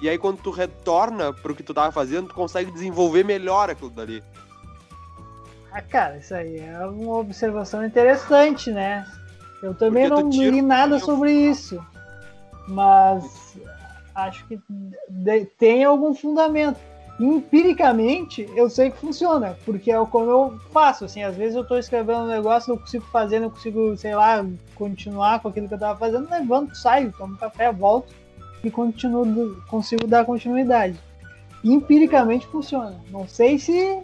e aí quando tu retorna pro que tu tava fazendo, tu consegue desenvolver melhor aquilo dali. Ah, cara, isso aí é uma observação interessante, né? Eu também não li nada sobre isso. Mas acho que tem algum fundamento. Empiricamente, eu sei que funciona, porque é como eu faço, assim, às vezes eu tô escrevendo um negócio, não consigo fazer, não consigo, sei lá, continuar com aquilo que eu tava fazendo, levanto, saio, tomo café, volto e continuo, consigo dar continuidade. empiricamente funciona. Não sei se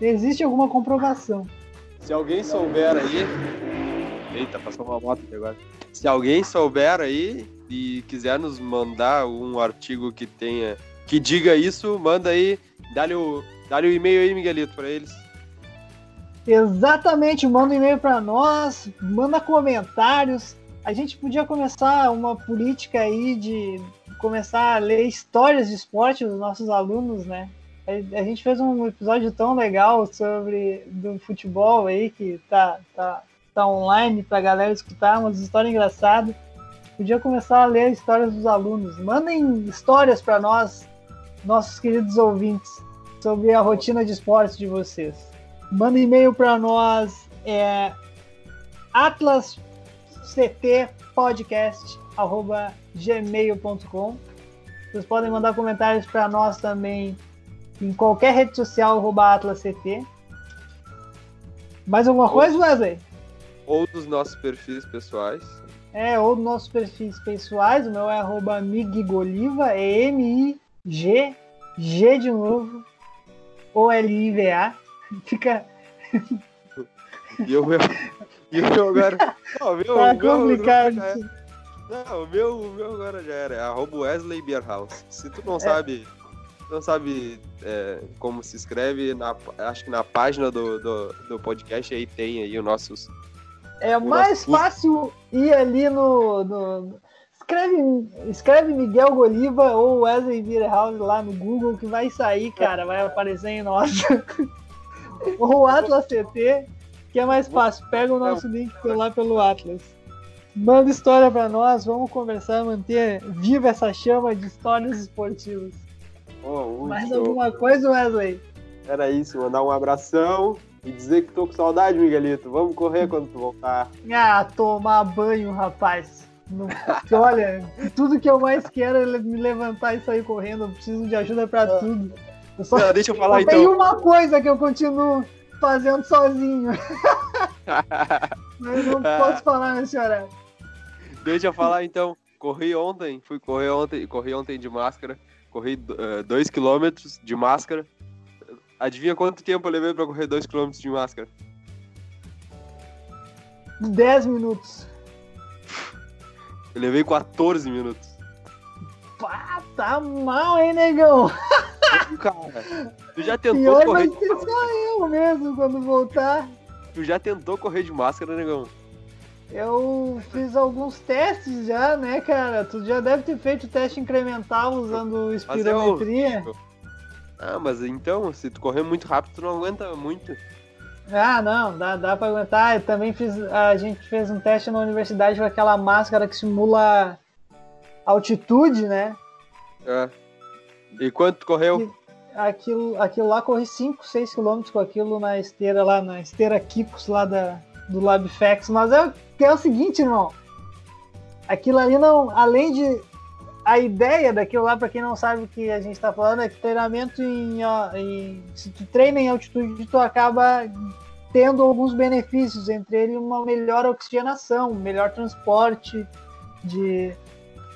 existe alguma comprovação. Se alguém souber aí. Eita, passou uma moto aqui agora. Se alguém souber aí e quiser nos mandar um artigo que tenha. Que diga isso, manda aí. Dá-lhe o, dá o e-mail aí, Miguelito, para eles. Exatamente, manda um e-mail para nós, manda comentários. A gente podia começar uma política aí de começar a ler histórias de esporte dos nossos alunos, né? A gente fez um episódio tão legal sobre do futebol aí que tá, tá, tá online pra galera escutar, umas histórias engraçadas. Podia começar a ler histórias dos alunos. Mandem histórias para nós, nossos queridos ouvintes, sobre a rotina de esportes de vocês. Manda e-mail para nós, é atlasctpodcast.gmail.com Vocês podem mandar comentários para nós também em qualquer rede social, AtlasCT. Mais alguma coisa, Wesley? Ou dos nossos perfis pessoais. É, ou dos nossos perfis pessoais. O meu é arroba Migoliva, é M-I-G, G de novo, O-L-I-V-A. Fica. E o meu, e o meu agora. Não, meu, tá meu, complicado. Meu, não, o meu, o meu agora já era. É arroba Wesley Beerhouse. Se tu não é. sabe não sabe é, como se escreve, na, acho que na página do, do, do, podcast aí tem aí os nossos. É o mais nosso... fácil ir ali no, no. Escreve, escreve Miguel Goliva ou Wesley Beerhouse lá no Google que vai sair, cara, vai aparecer em nossa. ou Atlas CT, que é mais fácil. Pega o nosso link lá pelo Atlas. Manda história para nós, vamos conversar, manter viva essa chama de histórias esportivas. Oh, Mais alguma coisa, Wesley? Era isso, mandar um abração e dizer que tô com saudade, Miguelito. Vamos correr quando tu voltar. Ah, tomar banho, rapaz. Não, olha, tudo que eu mais quero é me levantar e sair correndo. Eu preciso de ajuda para ah. tudo. Eu só, Não, deixa eu falar então. Tem uma coisa que eu continuo fazendo sozinho. Mas não posso falar nesse horário. Deixa eu falar então. Corri ontem, fui correr ontem, corri ontem de máscara. Corri 2 uh, km de máscara. Adivinha quanto tempo eu levei pra correr 2 km de máscara? 10 minutos. Eu levei 14 minutos. Pá, tá mal, hein, negão? Cara, tu já tentou Pior correr. Vai ser só eu mesmo quando voltar. Tu já tentou correr de máscara, negão? Eu fiz alguns testes já, né, cara? Tu já deve ter feito teste incremental usando espirometria. Eu... Ah, mas então, se tu correr muito rápido, tu não aguenta muito. Ah, não, dá, dá pra aguentar. Eu também fiz. A gente fez um teste na universidade com aquela máscara que simula altitude, né? É. E quanto correu? aquilo, aquilo lá corri 5, 6 quilômetros com aquilo na esteira lá, na esteira Kikos lá da, do LabFX, mas é, é o seguinte, irmão. Aquilo ali não, além de a ideia daquilo lá, para quem não sabe o que a gente está falando, é que treinamento em, em, se tu treina em altitude, tu acaba tendo alguns benefícios, entre eles uma melhor oxigenação, melhor transporte de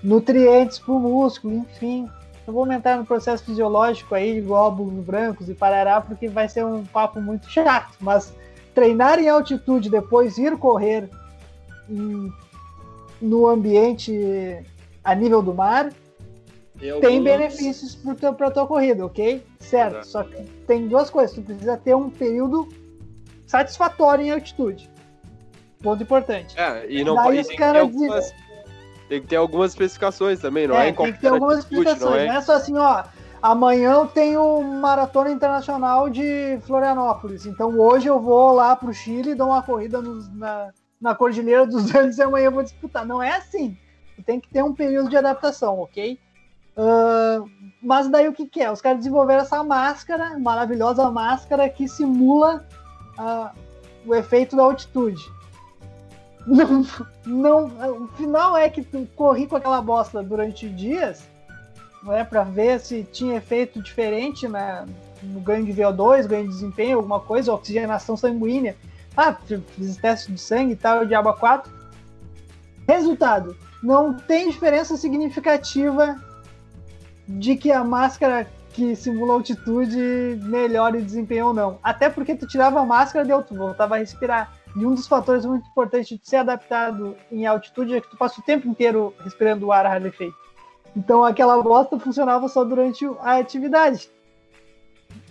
nutrientes para o músculo, enfim. Eu vou aumentar no processo fisiológico aí de glóbulos brancos e parará, porque vai ser um papo muito chato, mas treinar em altitude, depois ir correr em, no ambiente a nível do mar, tem, tem benefícios para a tua corrida, ok? Certo. Exato. Só que tem duas coisas. Tu precisa ter um período satisfatório em altitude. Ponto importante. É, e não pode tem, cara algumas, tem que ter algumas especificações também, não é? é tem que ter algumas explicações. Não é? não é só assim, ó Amanhã eu tenho Maratona Internacional de Florianópolis. Então hoje eu vou lá para o Chile, dou uma corrida na, na Cordilheira dos Andes e amanhã eu vou disputar. Não é assim. Tem que ter um período de adaptação, ok? Uh, mas daí o que, que, é? Os caras desenvolveram essa máscara, maravilhosa máscara que simula uh, o efeito da altitude. Não, não, o final é que tu corri com aquela bosta durante dias né, para ver se tinha efeito diferente né, no ganho de VO2, ganho de desempenho, alguma coisa, oxigenação sanguínea. Ah, fiz teste de sangue e tal, de aba 4. Resultado: não tem diferença significativa de que a máscara que simula altitude melhore o desempenho ou não. Até porque tu tirava a máscara, deu, tu voltava a respirar. E um dos fatores muito importantes de ser adaptado em altitude é que tu passa o tempo inteiro respirando o ar rarefeito. Então aquela bosta funcionava só durante a atividade.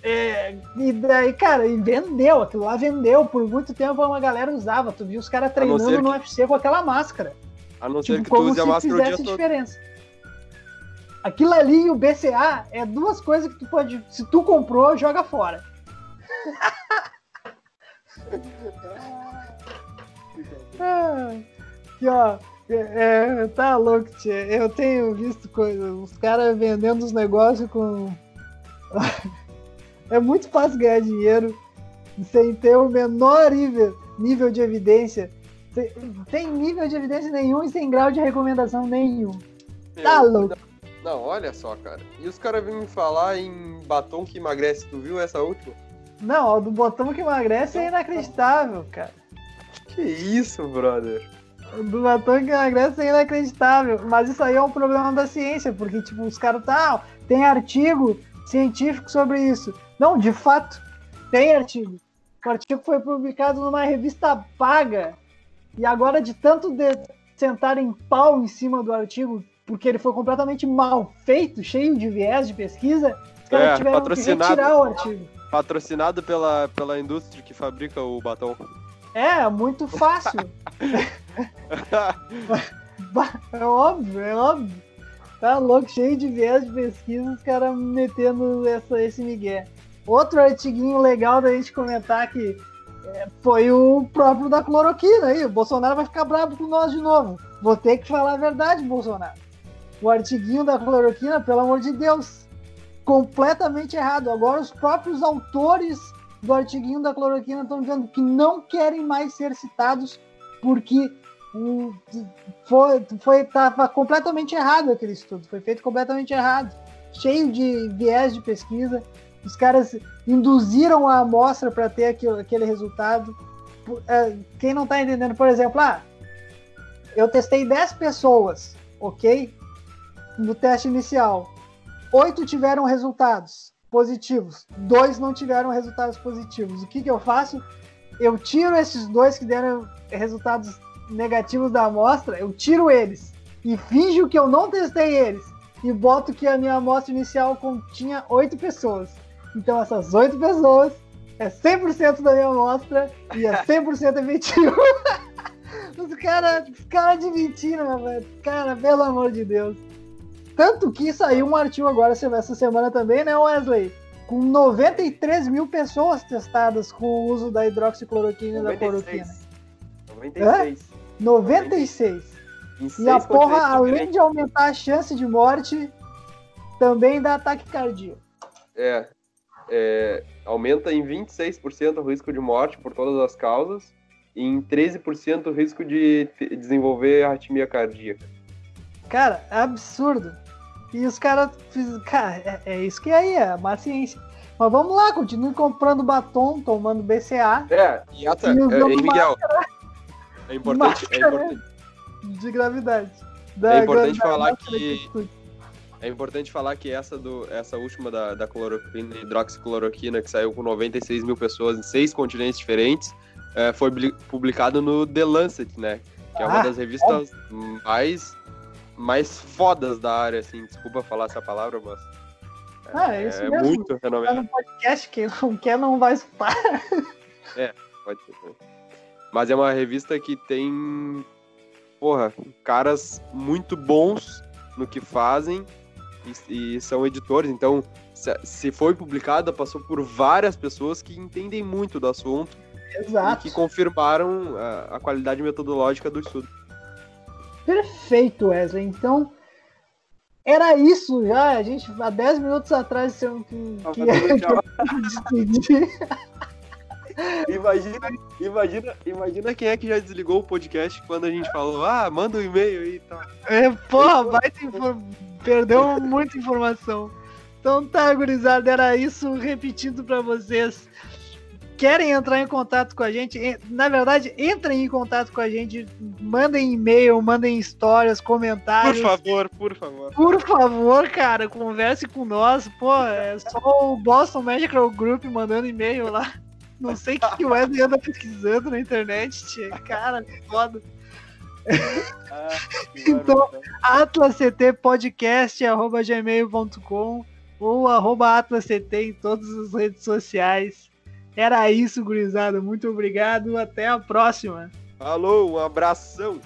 É, e daí, cara, e vendeu, aquilo lá vendeu. Por muito tempo uma galera usava. Tu viu os caras treinando que... no UFC com aquela máscara. A não tipo, ser que tu use a máscara o dia todo. diferença. Aquilo ali e o BCA é duas coisas que tu pode. Se tu comprou, joga fora. aqui, ó. É, tá louco, tia. Eu tenho visto coisas. Os caras vendendo os negócios com. é muito fácil ganhar dinheiro sem ter o menor nível, nível de evidência. Sem, nível de evidência nenhum e sem grau de recomendação nenhum. Meu, tá louco. Não, olha só, cara. E os caras vêm me falar em batom que emagrece. Tu viu essa última? Não, o do batom que emagrece é inacreditável, cara. Que isso, brother? do batom que emagrece é inacreditável. Mas isso aí é um problema da ciência, porque, tipo, os caras tá, tem artigo científico sobre isso. Não, de fato, tem artigo. O artigo foi publicado numa revista paga. E agora, de tanto de sentarem pau em cima do artigo, porque ele foi completamente mal feito, cheio de viés de pesquisa, os caras é, tiveram que retirar o artigo. Patrocinado pela, pela indústria que fabrica o batom. É, muito fácil. é óbvio, é óbvio. Tá louco, cheio de viés de pesquisa, os caras metendo essa, esse migué. Outro artiguinho legal da gente comentar que foi o próprio da cloroquina aí. O Bolsonaro vai ficar bravo com nós de novo. Vou ter que falar a verdade, Bolsonaro. O artiguinho da cloroquina, pelo amor de Deus, completamente errado. Agora os próprios autores do artiguinho da cloroquina estão dizendo que não querem mais ser citados porque um, foi, foi tava completamente errado aquele estudo, foi feito completamente errado, cheio de viés de pesquisa. Os caras induziram a amostra para ter aquele, aquele resultado. É, quem não está entendendo, por exemplo, ah, eu testei 10 pessoas, ok? No teste inicial. Oito tiveram resultados positivos. Dois não tiveram resultados positivos. O que, que eu faço? Eu tiro esses dois que deram resultados negativos da amostra, eu tiro eles e finjo que eu não testei eles e boto que a minha amostra inicial continha oito pessoas. Então essas oito pessoas é 100% da minha amostra e é 100% efetivo. Os caras cara de mentira, velho. Cara, pelo amor de Deus. Tanto que saiu um artigo agora essa semana também, né, Wesley? Com 93 mil pessoas testadas com o uso da hidroxicloroquina e da cloroquina. 96. É? 96. E a porra, além de aumentar a chance de morte, também dá ataque cardíaco. É, é, aumenta em 26% o risco de morte por todas as causas e em 13% o risco de desenvolver arritmia cardíaca. Cara, é absurdo. E os caras. Cara, é, é, isso que é aí, é uma ciência. Mas vamos lá, continue comprando batom, tomando BCA. É, e essa. E é, Miguel. É importante, é importante. De gravidade. Da, é importante da, falar da que. É importante falar que essa, do, essa última da, da cloroquina, hidroxicloroquina, que saiu com 96 mil pessoas em seis continentes diferentes, é, foi publicado no The Lancet, né? Que é uma ah, das revistas mais mais fodas da área, assim. Desculpa falar essa palavra, mas. Ah, é, isso é mesmo. muito renomado. Tá no podcast, quem não quer não vai escutar. É, pode ser. Mas é uma revista que tem, porra, caras muito bons no que fazem e, e são editores. Então, se, se foi publicada, passou por várias pessoas que entendem muito do assunto Exato. e que confirmaram a, a qualidade metodológica do estudo. Perfeito, Wesley. Então, era isso já. A gente, há 10 minutos atrás, dissemos que, que. Imagina, imagina, imagina quem é que já desligou o podcast quando a gente falou, ah, manda um e-mail aí e tal. É, porra, vai te perdeu muita informação. Então tá, gurizada, era isso, repetindo para vocês. querem entrar em contato com a gente, na verdade, entrem em contato com a gente, mandem e-mail, mandem histórias, comentários. Por favor, por favor. Por favor, cara, converse com nós. Pô, é só o Boston Magical Group mandando e-mail lá. Não sei o que o Wesley anda pesquisando na internet, tia. Cara, foda. Ah, então, atlasctpodcast.gmail.com ou arroba atlasct em todas as redes sociais. Era isso, gurizada. Muito obrigado. Até a próxima. Falou, um abração.